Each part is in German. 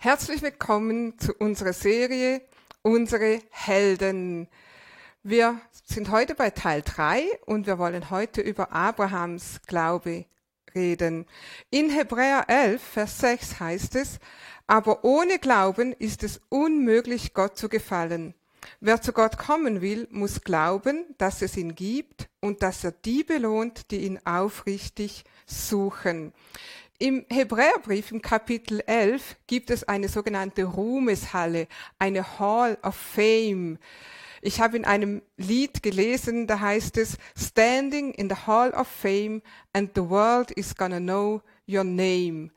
Herzlich willkommen zu unserer Serie Unsere Helden. Wir sind heute bei Teil 3 und wir wollen heute über Abrahams Glaube reden. In Hebräer 11, Vers 6 heißt es, aber ohne Glauben ist es unmöglich, Gott zu gefallen. Wer zu Gott kommen will, muss glauben, dass es ihn gibt und dass er die belohnt, die ihn aufrichtig suchen. Im Hebräerbrief im Kapitel 11 gibt es eine sogenannte Ruhmeshalle, eine Hall of Fame. Ich habe in einem Lied gelesen, da heißt es, Standing in the Hall of Fame and the world is gonna know your name.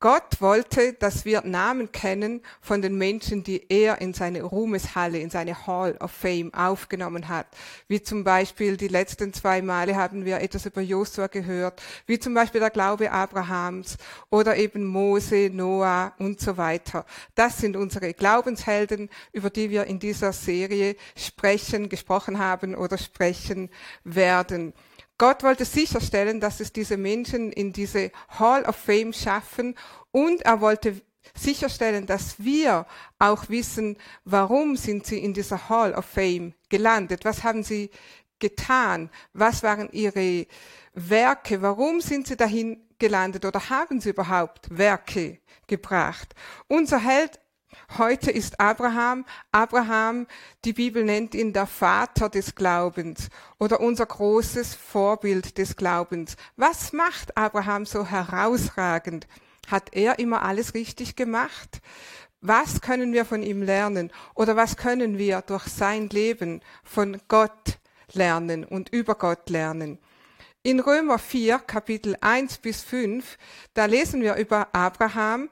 Gott wollte, dass wir Namen kennen von den Menschen, die er in seine Ruhmeshalle, in seine Hall of Fame aufgenommen hat. Wie zum Beispiel die letzten zwei Male haben wir etwas über Josua gehört, wie zum Beispiel der Glaube Abrahams oder eben Mose, Noah und so weiter. Das sind unsere Glaubenshelden, über die wir in dieser Serie sprechen, gesprochen haben oder sprechen werden. Gott wollte sicherstellen, dass es diese Menschen in diese Hall of Fame schaffen und er wollte sicherstellen, dass wir auch wissen, warum sind sie in dieser Hall of Fame gelandet? Was haben sie getan? Was waren ihre Werke? Warum sind sie dahin gelandet oder haben sie überhaupt Werke gebracht? Unser Held Heute ist Abraham, Abraham, die Bibel nennt ihn der Vater des Glaubens oder unser großes Vorbild des Glaubens. Was macht Abraham so herausragend? Hat er immer alles richtig gemacht? Was können wir von ihm lernen? Oder was können wir durch sein Leben von Gott lernen und über Gott lernen? In Römer 4, Kapitel 1 bis 5, da lesen wir über Abraham,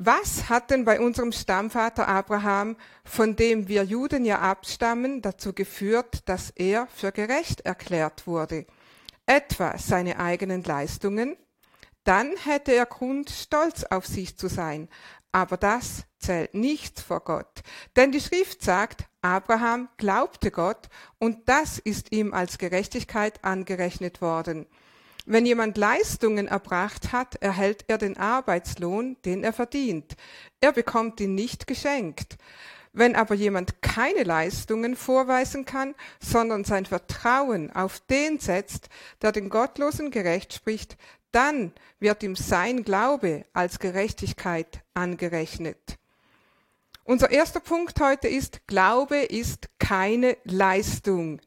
was hat denn bei unserem Stammvater Abraham, von dem wir Juden ja abstammen, dazu geführt, dass er für gerecht erklärt wurde? Etwa seine eigenen Leistungen? Dann hätte er Grund, stolz auf sich zu sein. Aber das zählt nicht vor Gott. Denn die Schrift sagt, Abraham glaubte Gott und das ist ihm als Gerechtigkeit angerechnet worden. Wenn jemand Leistungen erbracht hat, erhält er den Arbeitslohn, den er verdient. Er bekommt ihn nicht geschenkt. Wenn aber jemand keine Leistungen vorweisen kann, sondern sein Vertrauen auf den setzt, der den Gottlosen gerecht spricht, dann wird ihm sein Glaube als Gerechtigkeit angerechnet. Unser erster Punkt heute ist, Glaube ist keine Leistung.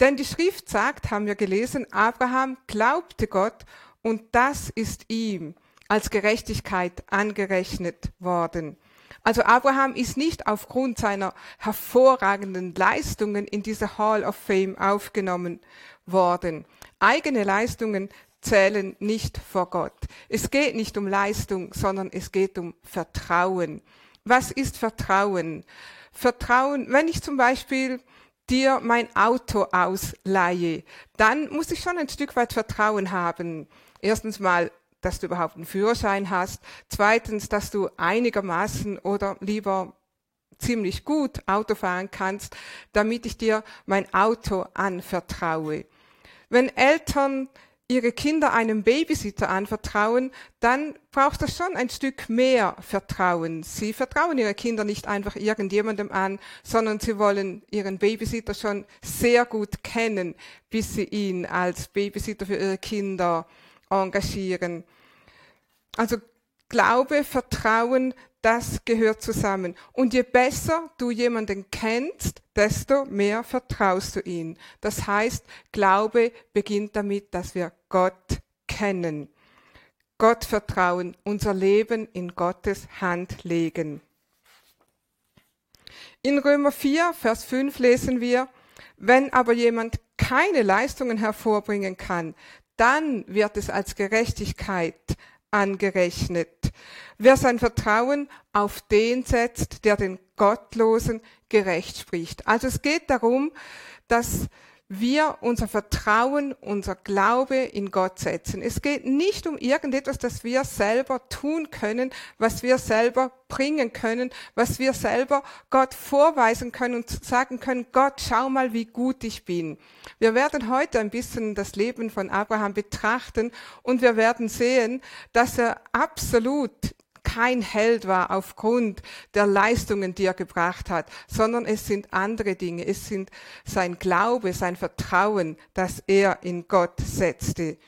Denn die Schrift sagt, haben wir gelesen, Abraham glaubte Gott und das ist ihm als Gerechtigkeit angerechnet worden. Also Abraham ist nicht aufgrund seiner hervorragenden Leistungen in diese Hall of Fame aufgenommen worden. Eigene Leistungen zählen nicht vor Gott. Es geht nicht um Leistung, sondern es geht um Vertrauen. Was ist Vertrauen? Vertrauen, wenn ich zum Beispiel dir mein Auto ausleihe, dann muss ich schon ein Stück weit Vertrauen haben. Erstens mal, dass du überhaupt einen Führerschein hast. Zweitens, dass du einigermaßen oder lieber ziemlich gut Auto fahren kannst, damit ich dir mein Auto anvertraue. Wenn Eltern ihre Kinder einem Babysitter anvertrauen, dann braucht das schon ein Stück mehr Vertrauen. Sie vertrauen ihre Kinder nicht einfach irgendjemandem an, sondern sie wollen ihren Babysitter schon sehr gut kennen, bis sie ihn als Babysitter für ihre Kinder engagieren. Also Glaube, Vertrauen, das gehört zusammen. Und je besser du jemanden kennst, desto mehr vertraust du ihn. Das heißt, Glaube beginnt damit, dass wir Gott kennen. Gott vertrauen, unser Leben in Gottes Hand legen. In Römer 4, Vers 5 lesen wir, wenn aber jemand keine Leistungen hervorbringen kann, dann wird es als Gerechtigkeit angerechnet. Wer sein Vertrauen auf den setzt, der den Gottlosen gerecht spricht. Also es geht darum, dass wir unser Vertrauen, unser Glaube in Gott setzen. Es geht nicht um irgendetwas, das wir selber tun können, was wir selber bringen können, was wir selber Gott vorweisen können und sagen können, Gott, schau mal, wie gut ich bin. Wir werden heute ein bisschen das Leben von Abraham betrachten und wir werden sehen, dass er absolut kein Held war aufgrund der Leistungen, die er gebracht hat, sondern es sind andere Dinge. Es sind sein Glaube, sein Vertrauen, das er in Gott setzte.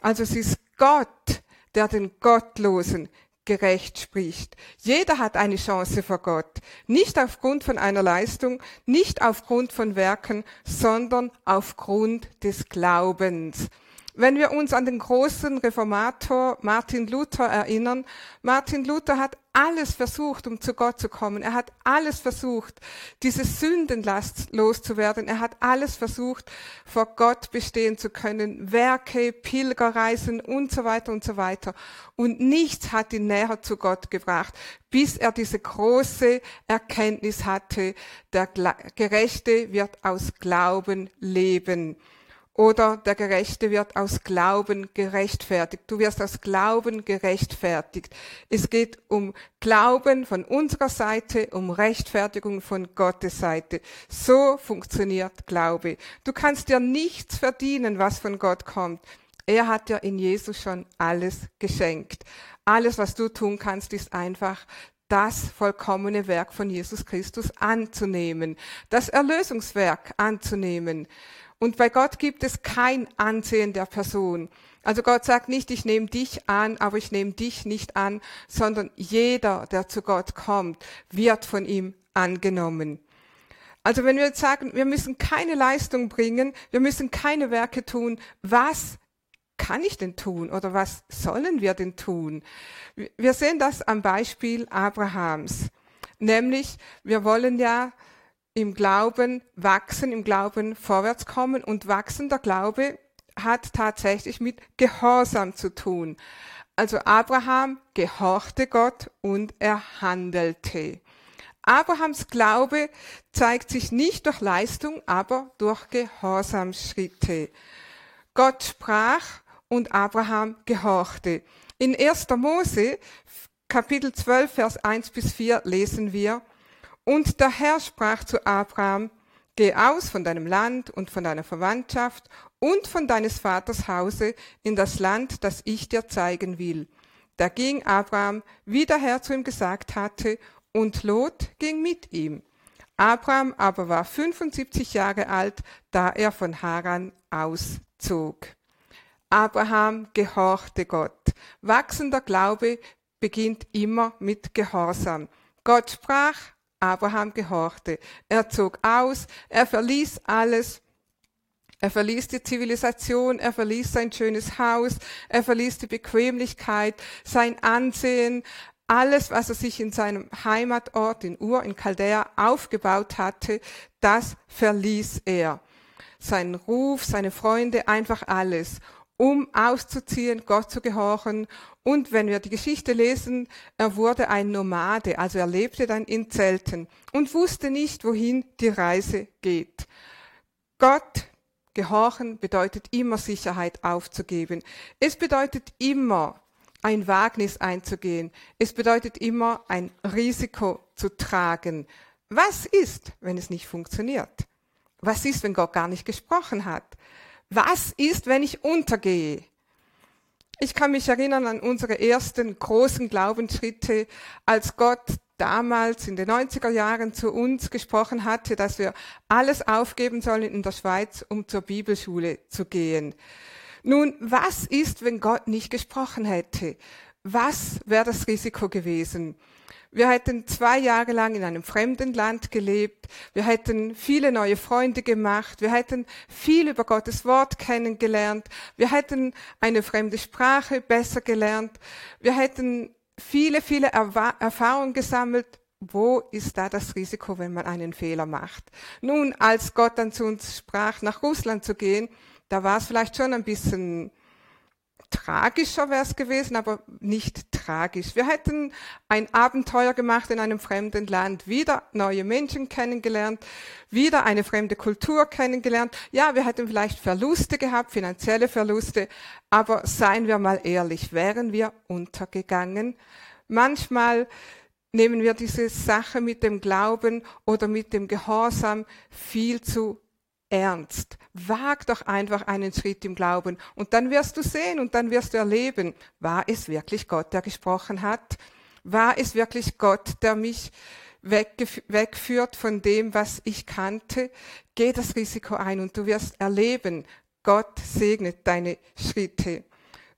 Also es ist Gott, der den Gottlosen gerecht spricht. Jeder hat eine Chance vor Gott. Nicht aufgrund von einer Leistung, nicht aufgrund von Werken, sondern aufgrund des Glaubens. Wenn wir uns an den großen Reformator Martin Luther erinnern, Martin Luther hat alles versucht, um zu Gott zu kommen. Er hat alles versucht, diese Sündenlast loszuwerden. Er hat alles versucht, vor Gott bestehen zu können. Werke, Pilgerreisen und so weiter und so weiter. Und nichts hat ihn näher zu Gott gebracht, bis er diese große Erkenntnis hatte, der Gerechte wird aus Glauben leben. Oder der Gerechte wird aus Glauben gerechtfertigt. Du wirst aus Glauben gerechtfertigt. Es geht um Glauben von unserer Seite, um Rechtfertigung von Gottes Seite. So funktioniert Glaube. Du kannst dir nichts verdienen, was von Gott kommt. Er hat dir in Jesus schon alles geschenkt. Alles, was du tun kannst, ist einfach das vollkommene Werk von Jesus Christus anzunehmen, das Erlösungswerk anzunehmen. Und bei Gott gibt es kein Ansehen der Person. Also Gott sagt nicht, ich nehme dich an, aber ich nehme dich nicht an, sondern jeder, der zu Gott kommt, wird von ihm angenommen. Also wenn wir jetzt sagen, wir müssen keine Leistung bringen, wir müssen keine Werke tun, was kann ich denn tun oder was sollen wir denn tun? Wir sehen das am Beispiel Abrahams. Nämlich, wir wollen ja im Glauben wachsen, im Glauben vorwärts kommen und wachsender Glaube hat tatsächlich mit Gehorsam zu tun. Also Abraham gehorchte Gott und er handelte. Abrahams Glaube zeigt sich nicht durch Leistung, aber durch Gehorsamschritte. Gott sprach und Abraham gehorchte. In 1. Mose, Kapitel 12, Vers 1 bis 4 lesen wir, und der Herr sprach zu Abraham, Geh aus von deinem Land und von deiner Verwandtschaft und von deines Vaters Hause in das Land, das ich dir zeigen will. Da ging Abraham, wie der Herr zu ihm gesagt hatte, und Lot ging mit ihm. Abraham aber war 75 Jahre alt, da er von Haran auszog. Abraham gehorchte Gott. Wachsender Glaube beginnt immer mit Gehorsam. Gott sprach, Abraham gehorchte. Er zog aus, er verließ alles. Er verließ die Zivilisation, er verließ sein schönes Haus, er verließ die Bequemlichkeit, sein Ansehen, alles, was er sich in seinem Heimatort in Ur, in Chaldea aufgebaut hatte, das verließ er. Sein Ruf, seine Freunde, einfach alles um auszuziehen, Gott zu gehorchen. Und wenn wir die Geschichte lesen, er wurde ein Nomade, also er lebte dann in Zelten und wusste nicht, wohin die Reise geht. Gott gehorchen bedeutet immer Sicherheit aufzugeben. Es bedeutet immer ein Wagnis einzugehen. Es bedeutet immer ein Risiko zu tragen. Was ist, wenn es nicht funktioniert? Was ist, wenn Gott gar nicht gesprochen hat? Was ist, wenn ich untergehe? Ich kann mich erinnern an unsere ersten großen Glaubensschritte, als Gott damals in den 90er Jahren zu uns gesprochen hatte, dass wir alles aufgeben sollen in der Schweiz, um zur Bibelschule zu gehen. Nun, was ist, wenn Gott nicht gesprochen hätte? Was wäre das Risiko gewesen? Wir hätten zwei Jahre lang in einem fremden Land gelebt. Wir hätten viele neue Freunde gemacht. Wir hätten viel über Gottes Wort kennengelernt. Wir hätten eine fremde Sprache besser gelernt. Wir hätten viele, viele Erfahrungen gesammelt. Wo ist da das Risiko, wenn man einen Fehler macht? Nun, als Gott dann zu uns sprach, nach Russland zu gehen, da war es vielleicht schon ein bisschen tragischer wäre es gewesen, aber nicht tragisch. Wir hätten ein Abenteuer gemacht in einem fremden Land, wieder neue Menschen kennengelernt, wieder eine fremde Kultur kennengelernt. Ja, wir hätten vielleicht Verluste gehabt, finanzielle Verluste, aber seien wir mal ehrlich, wären wir untergegangen? Manchmal nehmen wir diese Sache mit dem Glauben oder mit dem Gehorsam viel zu ernst. Wag doch einfach einen Schritt im Glauben und dann wirst du sehen und dann wirst du erleben, war es wirklich Gott, der gesprochen hat? War es wirklich Gott, der mich wegführt von dem, was ich kannte? Geh das Risiko ein und du wirst erleben, Gott segnet deine Schritte.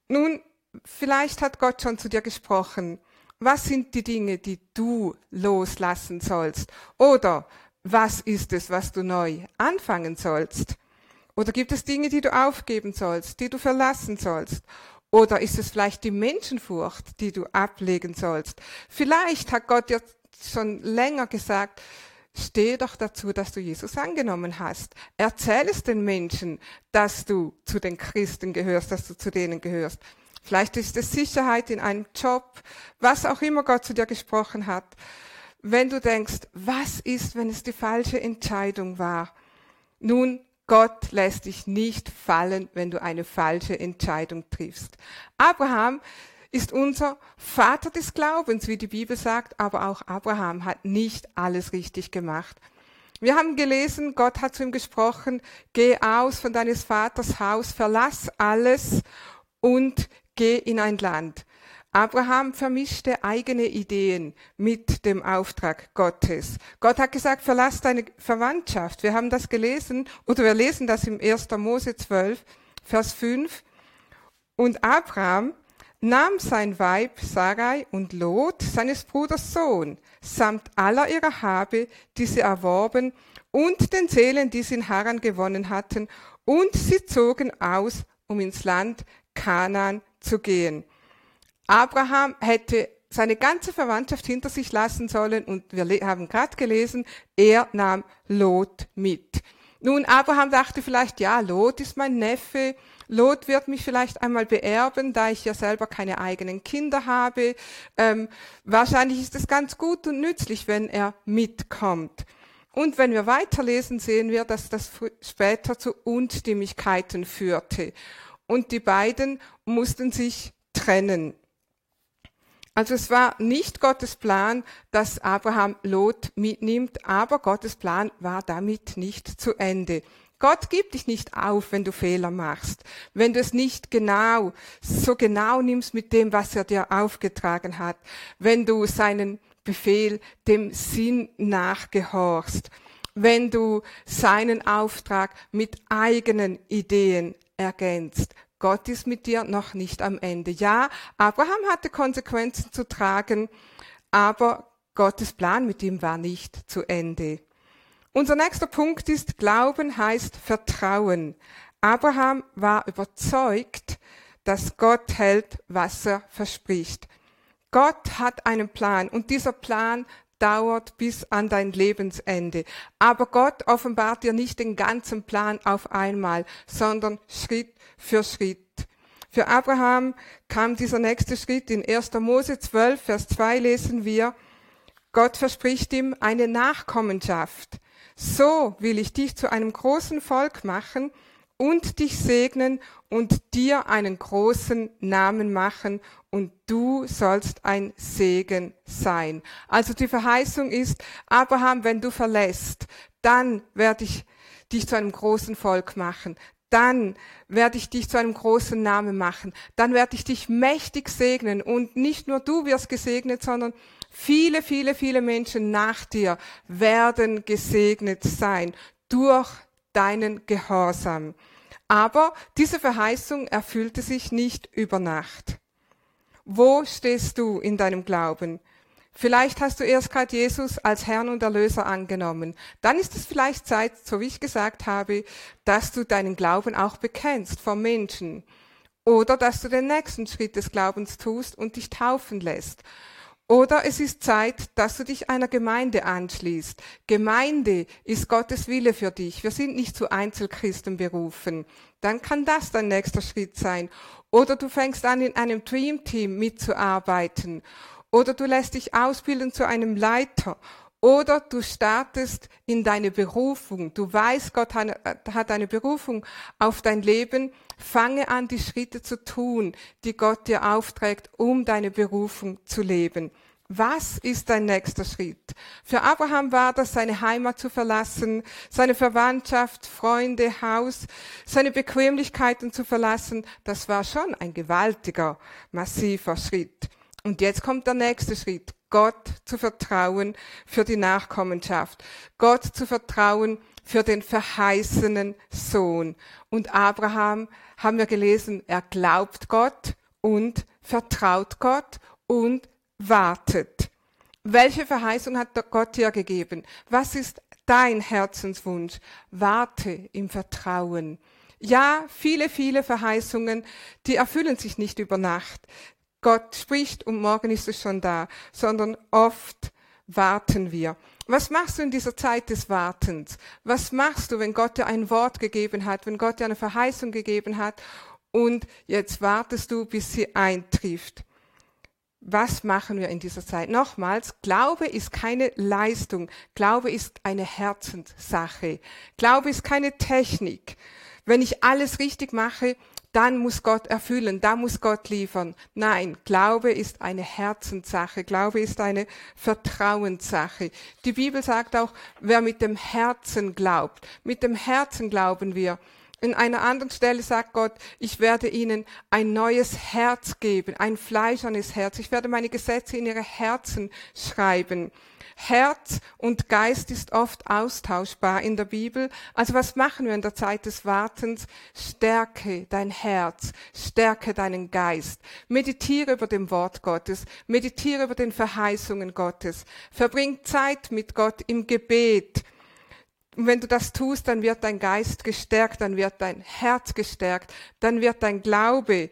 Nun, vielleicht hat Gott schon zu dir gesprochen. Was sind die Dinge, die du loslassen sollst? Oder was ist es, was du neu anfangen sollst? Oder gibt es Dinge, die du aufgeben sollst, die du verlassen sollst? Oder ist es vielleicht die Menschenfurcht, die du ablegen sollst? Vielleicht hat Gott dir schon länger gesagt, steh doch dazu, dass du Jesus angenommen hast. Erzähl es den Menschen, dass du zu den Christen gehörst, dass du zu denen gehörst. Vielleicht ist es Sicherheit in einem Job, was auch immer Gott zu dir gesprochen hat. Wenn du denkst, was ist, wenn es die falsche Entscheidung war? Nun, Gott lässt dich nicht fallen, wenn du eine falsche Entscheidung triffst. Abraham ist unser Vater des Glaubens, wie die Bibel sagt, aber auch Abraham hat nicht alles richtig gemacht. Wir haben gelesen, Gott hat zu ihm gesprochen, geh aus von deines Vaters Haus, verlass alles und geh in ein Land. Abraham vermischte eigene Ideen mit dem Auftrag Gottes. Gott hat gesagt, verlass deine Verwandtschaft. Wir haben das gelesen, oder wir lesen das im 1. Mose 12, Vers 5. Und Abraham nahm sein Weib Sarai und Lot, seines Bruders Sohn, samt aller ihrer Habe, die sie erworben, und den Seelen, die sie in Haran gewonnen hatten, und sie zogen aus, um ins Land Kanaan zu gehen. Abraham hätte seine ganze Verwandtschaft hinter sich lassen sollen und wir haben gerade gelesen, er nahm Lot mit. Nun, Abraham dachte vielleicht, ja, Lot ist mein Neffe, Lot wird mich vielleicht einmal beerben, da ich ja selber keine eigenen Kinder habe. Ähm, wahrscheinlich ist es ganz gut und nützlich, wenn er mitkommt. Und wenn wir weiterlesen, sehen wir, dass das später zu Unstimmigkeiten führte und die beiden mussten sich trennen. Also es war nicht Gottes Plan, dass Abraham Lot mitnimmt, aber Gottes Plan war damit nicht zu Ende. Gott gibt dich nicht auf, wenn du Fehler machst, wenn du es nicht genau, so genau nimmst mit dem, was er dir aufgetragen hat, wenn du seinen Befehl dem Sinn nachgehorchst, wenn du seinen Auftrag mit eigenen Ideen ergänzt. Gott ist mit dir noch nicht am Ende. Ja, Abraham hatte Konsequenzen zu tragen, aber Gottes Plan mit ihm war nicht zu Ende. Unser nächster Punkt ist, Glauben heißt Vertrauen. Abraham war überzeugt, dass Gott hält, was er verspricht. Gott hat einen Plan und dieser Plan dauert bis an dein Lebensende. Aber Gott offenbart dir nicht den ganzen Plan auf einmal, sondern Schritt für Schritt. Für Abraham kam dieser nächste Schritt. In 1. Mose 12, Vers 2 lesen wir, Gott verspricht ihm eine Nachkommenschaft. So will ich dich zu einem großen Volk machen und dich segnen und dir einen großen Namen machen und du sollst ein Segen sein. Also die Verheißung ist, Abraham, wenn du verlässt, dann werde ich dich zu einem großen Volk machen. Dann werde ich dich zu einem großen Namen machen. Dann werde ich dich mächtig segnen. Und nicht nur du wirst gesegnet, sondern viele, viele, viele Menschen nach dir werden gesegnet sein durch deinen Gehorsam. Aber diese Verheißung erfüllte sich nicht über Nacht. Wo stehst du in deinem Glauben? Vielleicht hast du erst gerade Jesus als Herrn und Erlöser angenommen. Dann ist es vielleicht Zeit, so wie ich gesagt habe, dass du deinen Glauben auch bekennst vor Menschen. Oder dass du den nächsten Schritt des Glaubens tust und dich taufen lässt. Oder es ist Zeit, dass du dich einer Gemeinde anschließt. Gemeinde ist Gottes Wille für dich. Wir sind nicht zu Einzelchristen berufen. Dann kann das dein nächster Schritt sein. Oder du fängst an, in einem Dream Team mitzuarbeiten. Oder du lässt dich ausbilden zu einem Leiter. Oder du startest in deine Berufung. Du weißt, Gott hat eine Berufung auf dein Leben. Fange an, die Schritte zu tun, die Gott dir aufträgt, um deine Berufung zu leben. Was ist dein nächster Schritt? Für Abraham war das, seine Heimat zu verlassen, seine Verwandtschaft, Freunde, Haus, seine Bequemlichkeiten zu verlassen. Das war schon ein gewaltiger, massiver Schritt. Und jetzt kommt der nächste Schritt. Gott zu vertrauen für die Nachkommenschaft. Gott zu vertrauen für den verheißenen Sohn. Und Abraham, haben wir gelesen, er glaubt Gott und vertraut Gott und wartet. Welche Verheißung hat Gott dir gegeben? Was ist dein Herzenswunsch? Warte im Vertrauen. Ja, viele, viele Verheißungen, die erfüllen sich nicht über Nacht. Gott spricht und morgen ist es schon da, sondern oft warten wir. Was machst du in dieser Zeit des Wartens? Was machst du, wenn Gott dir ein Wort gegeben hat, wenn Gott dir eine Verheißung gegeben hat und jetzt wartest du, bis sie eintrifft? Was machen wir in dieser Zeit? Nochmals, Glaube ist keine Leistung. Glaube ist eine Herzenssache. Glaube ist keine Technik. Wenn ich alles richtig mache, dann muss Gott erfüllen, da muss Gott liefern. Nein, Glaube ist eine Herzenssache, Glaube ist eine Vertrauenssache. Die Bibel sagt auch, wer mit dem Herzen glaubt, mit dem Herzen glauben wir. In einer anderen Stelle sagt Gott, ich werde ihnen ein neues Herz geben, ein fleischernes Herz. Ich werde meine Gesetze in ihre Herzen schreiben. Herz und Geist ist oft austauschbar in der Bibel. Also was machen wir in der Zeit des Wartens? Stärke dein Herz, stärke deinen Geist. Meditiere über dem Wort Gottes, meditiere über den Verheißungen Gottes. Verbring Zeit mit Gott im Gebet. Und wenn du das tust, dann wird dein Geist gestärkt, dann wird dein Herz gestärkt, dann wird dein Glaube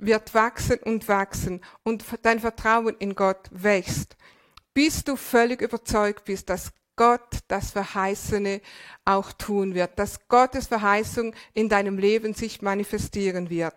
wird wachsen und wachsen und dein Vertrauen in Gott wächst bis du völlig überzeugt bist, dass Gott das Verheißene auch tun wird, dass Gottes Verheißung in deinem Leben sich manifestieren wird.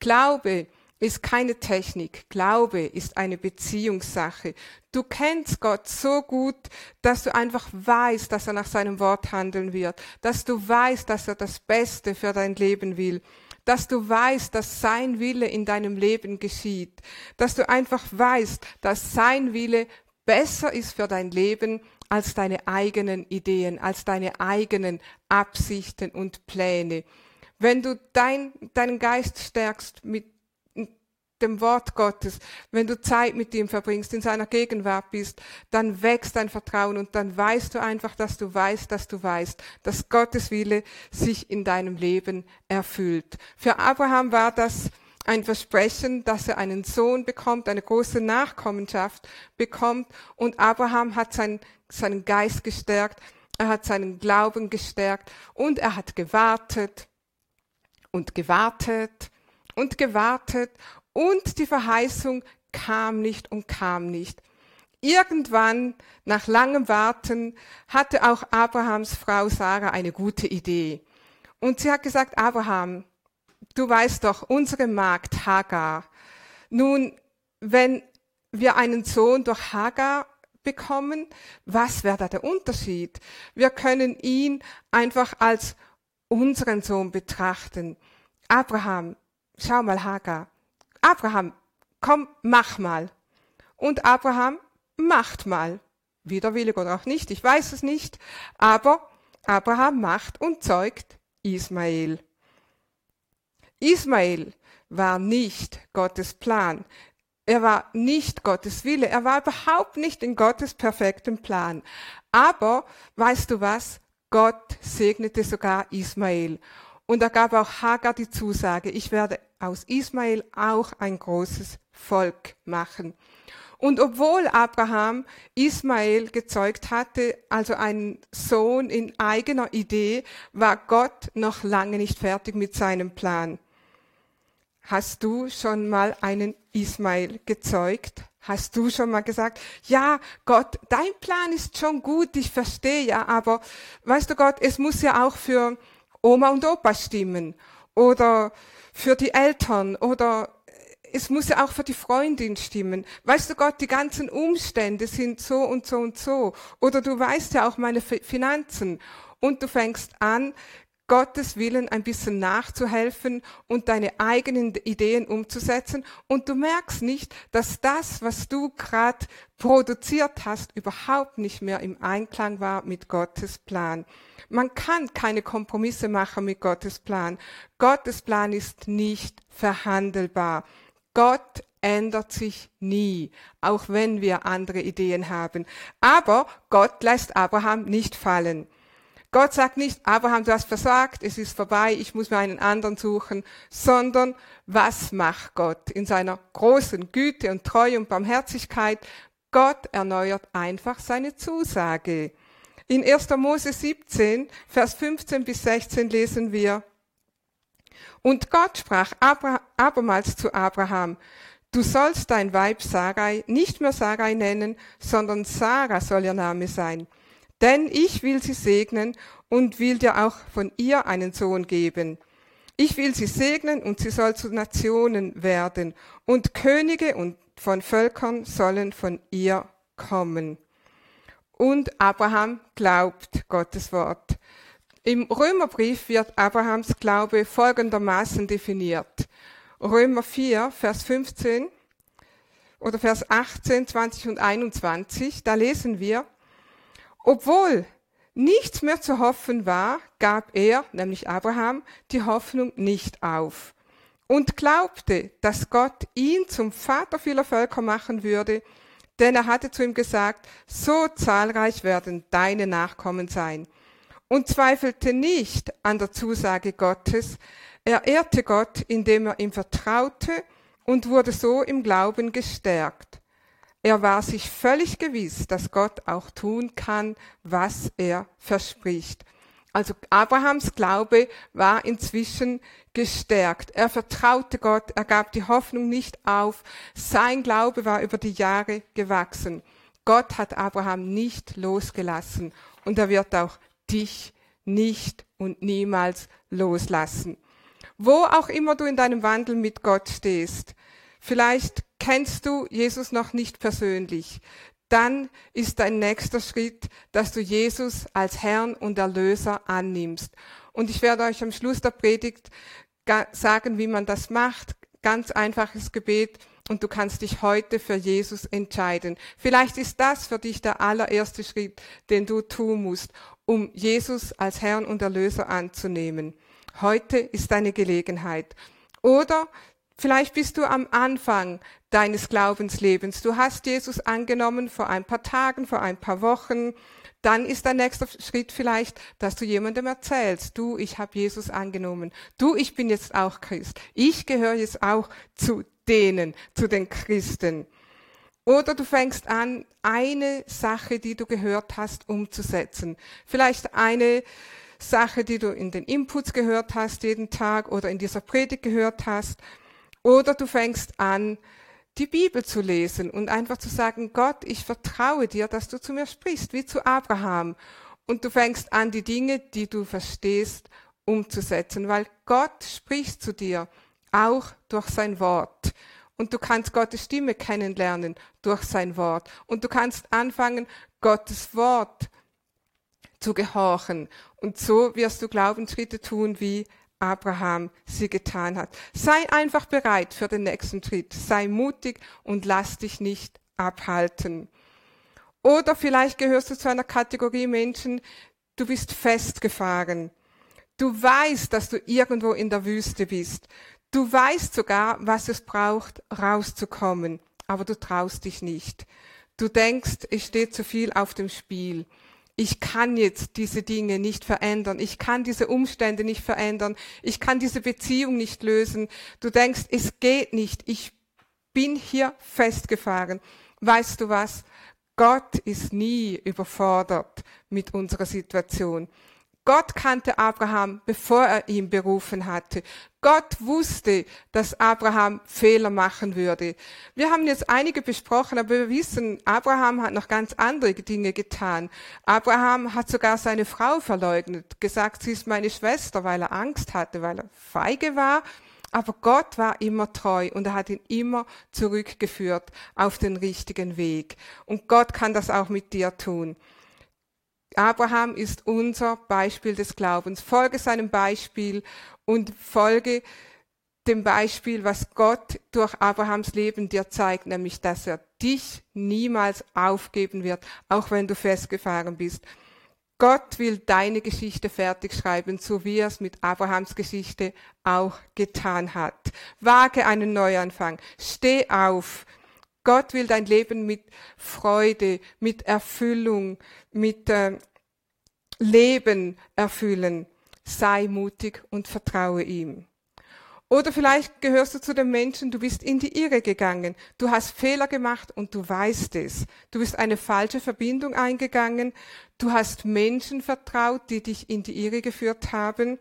Glaube ist keine Technik. Glaube ist eine Beziehungssache. Du kennst Gott so gut, dass du einfach weißt, dass er nach seinem Wort handeln wird, dass du weißt, dass er das Beste für dein Leben will dass du weißt, dass sein Wille in deinem Leben geschieht, dass du einfach weißt, dass sein Wille besser ist für dein Leben als deine eigenen Ideen, als deine eigenen Absichten und Pläne. Wenn du dein, deinen Geist stärkst mit dem Wort Gottes, wenn du Zeit mit ihm verbringst, in seiner Gegenwart bist, dann wächst dein Vertrauen und dann weißt du einfach, dass du weißt, dass du weißt, dass Gottes Wille sich in deinem Leben erfüllt. Für Abraham war das ein Versprechen, dass er einen Sohn bekommt, eine große Nachkommenschaft bekommt. Und Abraham hat sein, seinen Geist gestärkt, er hat seinen Glauben gestärkt und er hat gewartet und gewartet und gewartet und die Verheißung kam nicht und kam nicht. Irgendwann, nach langem Warten, hatte auch Abrahams Frau Sarah eine gute Idee. Und sie hat gesagt, Abraham, du weißt doch, unsere Magd Hagar. Nun, wenn wir einen Sohn durch Hagar bekommen, was wäre da der Unterschied? Wir können ihn einfach als unseren Sohn betrachten. Abraham, schau mal Hagar. Abraham, komm, mach mal. Und Abraham macht mal. Widerwillig oder auch nicht, ich weiß es nicht. Aber Abraham macht und zeugt Ismael. Ismael war nicht Gottes Plan. Er war nicht Gottes Wille. Er war überhaupt nicht in Gottes perfektem Plan. Aber, weißt du was? Gott segnete sogar Ismael. Und er gab auch Hagar die Zusage, ich werde aus Ismael auch ein großes Volk machen. Und obwohl Abraham Ismael gezeugt hatte, also einen Sohn in eigener Idee, war Gott noch lange nicht fertig mit seinem Plan. Hast du schon mal einen Ismail gezeugt? Hast du schon mal gesagt, ja, Gott, dein Plan ist schon gut, ich verstehe ja, aber weißt du Gott, es muss ja auch für Oma und Opa stimmen oder für die Eltern oder es muss ja auch für die Freundin stimmen. Weißt du Gott, die ganzen Umstände sind so und so und so. Oder du weißt ja auch meine Finanzen. Und du fängst an, Gottes Willen ein bisschen nachzuhelfen und deine eigenen Ideen umzusetzen. Und du merkst nicht, dass das, was du gerade produziert hast, überhaupt nicht mehr im Einklang war mit Gottes Plan. Man kann keine Kompromisse machen mit Gottes Plan. Gottes Plan ist nicht verhandelbar. Gott ändert sich nie, auch wenn wir andere Ideen haben. Aber Gott lässt Abraham nicht fallen. Gott sagt nicht, Abraham, du hast versagt, es ist vorbei, ich muss mir einen anderen suchen, sondern was macht Gott in seiner großen Güte und Treue und Barmherzigkeit? Gott erneuert einfach seine Zusage. In 1. Mose 17, Vers 15 bis 16 lesen wir, und Gott sprach abermals zu Abraham, du sollst dein Weib Sarai nicht mehr Sarai nennen, sondern Sarah soll ihr Name sein denn ich will sie segnen und will dir auch von ihr einen Sohn geben. Ich will sie segnen und sie soll zu Nationen werden und Könige und von Völkern sollen von ihr kommen. Und Abraham glaubt Gottes Wort. Im Römerbrief wird Abrahams Glaube folgendermaßen definiert. Römer 4, Vers 15 oder Vers 18, 20 und 21, da lesen wir, obwohl nichts mehr zu hoffen war, gab er, nämlich Abraham, die Hoffnung nicht auf und glaubte, dass Gott ihn zum Vater vieler Völker machen würde, denn er hatte zu ihm gesagt, so zahlreich werden deine Nachkommen sein. Und zweifelte nicht an der Zusage Gottes, er ehrte Gott, indem er ihm vertraute und wurde so im Glauben gestärkt. Er war sich völlig gewiss, dass Gott auch tun kann, was er verspricht. Also Abrahams Glaube war inzwischen gestärkt. Er vertraute Gott, er gab die Hoffnung nicht auf. Sein Glaube war über die Jahre gewachsen. Gott hat Abraham nicht losgelassen und er wird auch dich nicht und niemals loslassen. Wo auch immer du in deinem Wandel mit Gott stehst, vielleicht kennst du Jesus noch nicht persönlich, dann ist dein nächster Schritt, dass du Jesus als Herrn und Erlöser annimmst. Und ich werde euch am Schluss der Predigt sagen, wie man das macht. Ganz einfaches Gebet und du kannst dich heute für Jesus entscheiden. Vielleicht ist das für dich der allererste Schritt, den du tun musst, um Jesus als Herrn und Erlöser anzunehmen. Heute ist deine Gelegenheit. Oder Vielleicht bist du am Anfang deines Glaubenslebens. Du hast Jesus angenommen vor ein paar Tagen, vor ein paar Wochen. Dann ist der nächste Schritt vielleicht, dass du jemandem erzählst, du, ich habe Jesus angenommen. Du, ich bin jetzt auch Christ. Ich gehöre jetzt auch zu denen, zu den Christen. Oder du fängst an, eine Sache, die du gehört hast, umzusetzen. Vielleicht eine Sache, die du in den Inputs gehört hast jeden Tag oder in dieser Predigt gehört hast oder du fängst an, die Bibel zu lesen und einfach zu sagen, Gott, ich vertraue dir, dass du zu mir sprichst, wie zu Abraham. Und du fängst an, die Dinge, die du verstehst, umzusetzen, weil Gott spricht zu dir, auch durch sein Wort. Und du kannst Gottes Stimme kennenlernen durch sein Wort. Und du kannst anfangen, Gottes Wort zu gehorchen. Und so wirst du Glaubensschritte tun wie Abraham sie getan hat. Sei einfach bereit für den nächsten Schritt. Sei mutig und lass dich nicht abhalten. Oder vielleicht gehörst du zu einer Kategorie Menschen, du bist festgefahren. Du weißt, dass du irgendwo in der Wüste bist. Du weißt sogar, was es braucht, rauszukommen, aber du traust dich nicht. Du denkst, es steht zu viel auf dem Spiel ich kann jetzt diese Dinge nicht verändern, ich kann diese Umstände nicht verändern, ich kann diese Beziehung nicht lösen. Du denkst, es geht nicht, ich bin hier festgefahren. Weißt du was? Gott ist nie überfordert mit unserer Situation. Gott kannte Abraham, bevor er ihn berufen hatte. Gott wusste, dass Abraham Fehler machen würde. Wir haben jetzt einige besprochen, aber wir wissen, Abraham hat noch ganz andere Dinge getan. Abraham hat sogar seine Frau verleugnet, gesagt, sie ist meine Schwester, weil er Angst hatte, weil er feige war. Aber Gott war immer treu und er hat ihn immer zurückgeführt auf den richtigen Weg. Und Gott kann das auch mit dir tun. Abraham ist unser Beispiel des Glaubens. Folge seinem Beispiel und folge dem Beispiel, was Gott durch Abrahams Leben dir zeigt, nämlich, dass er dich niemals aufgeben wird, auch wenn du festgefahren bist. Gott will deine Geschichte fertig schreiben, so wie er es mit Abrahams Geschichte auch getan hat. Wage einen Neuanfang. Steh auf. Gott will dein Leben mit Freude, mit Erfüllung, mit äh, Leben erfüllen. Sei mutig und vertraue ihm. Oder vielleicht gehörst du zu den Menschen, du bist in die Irre gegangen, du hast Fehler gemacht und du weißt es. Du bist eine falsche Verbindung eingegangen, du hast Menschen vertraut, die dich in die Irre geführt haben.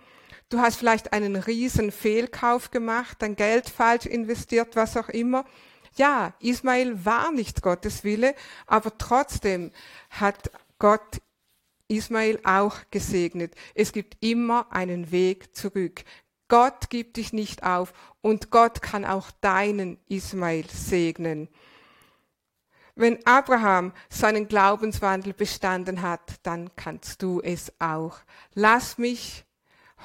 Du hast vielleicht einen riesen Fehlkauf gemacht, dein Geld falsch investiert, was auch immer. Ja, Ismael war nicht Gottes Wille, aber trotzdem hat Gott Ismael auch gesegnet. Es gibt immer einen Weg zurück. Gott gibt dich nicht auf und Gott kann auch deinen Ismael segnen. Wenn Abraham seinen Glaubenswandel bestanden hat, dann kannst du es auch. Lass mich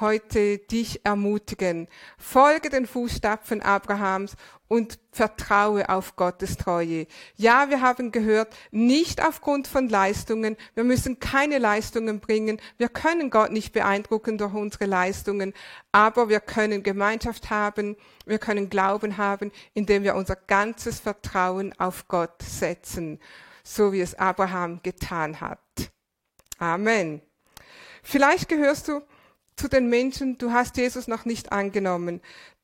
heute dich ermutigen. Folge den Fußstapfen Abrahams und vertraue auf Gottes Treue. Ja, wir haben gehört, nicht aufgrund von Leistungen. Wir müssen keine Leistungen bringen. Wir können Gott nicht beeindrucken durch unsere Leistungen, aber wir können Gemeinschaft haben. Wir können Glauben haben, indem wir unser ganzes Vertrauen auf Gott setzen, so wie es Abraham getan hat. Amen. Vielleicht gehörst du zu den Menschen, du hast Jesus noch nicht angenommen.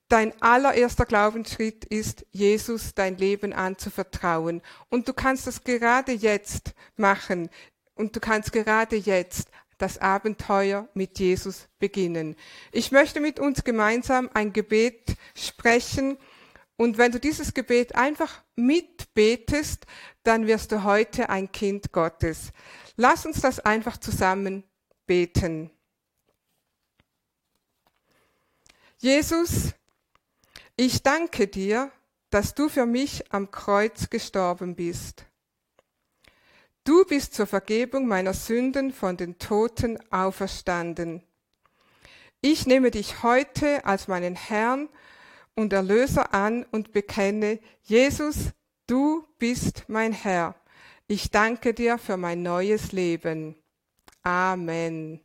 Dein allererster Glaubensschritt ist, Jesus dein Leben anzuvertrauen. Und du kannst das gerade jetzt machen. Und du kannst gerade jetzt das Abenteuer mit Jesus beginnen. Ich möchte mit uns gemeinsam ein Gebet sprechen. Und wenn du dieses Gebet einfach mitbetest, dann wirst du heute ein Kind Gottes. Lass uns das einfach zusammen beten. Jesus, ich danke dir, dass du für mich am Kreuz gestorben bist. Du bist zur Vergebung meiner Sünden von den Toten auferstanden. Ich nehme dich heute als meinen Herrn und Erlöser an und bekenne, Jesus, du bist mein Herr. Ich danke dir für mein neues Leben. Amen.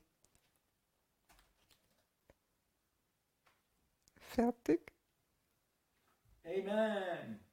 Fertig? Amen.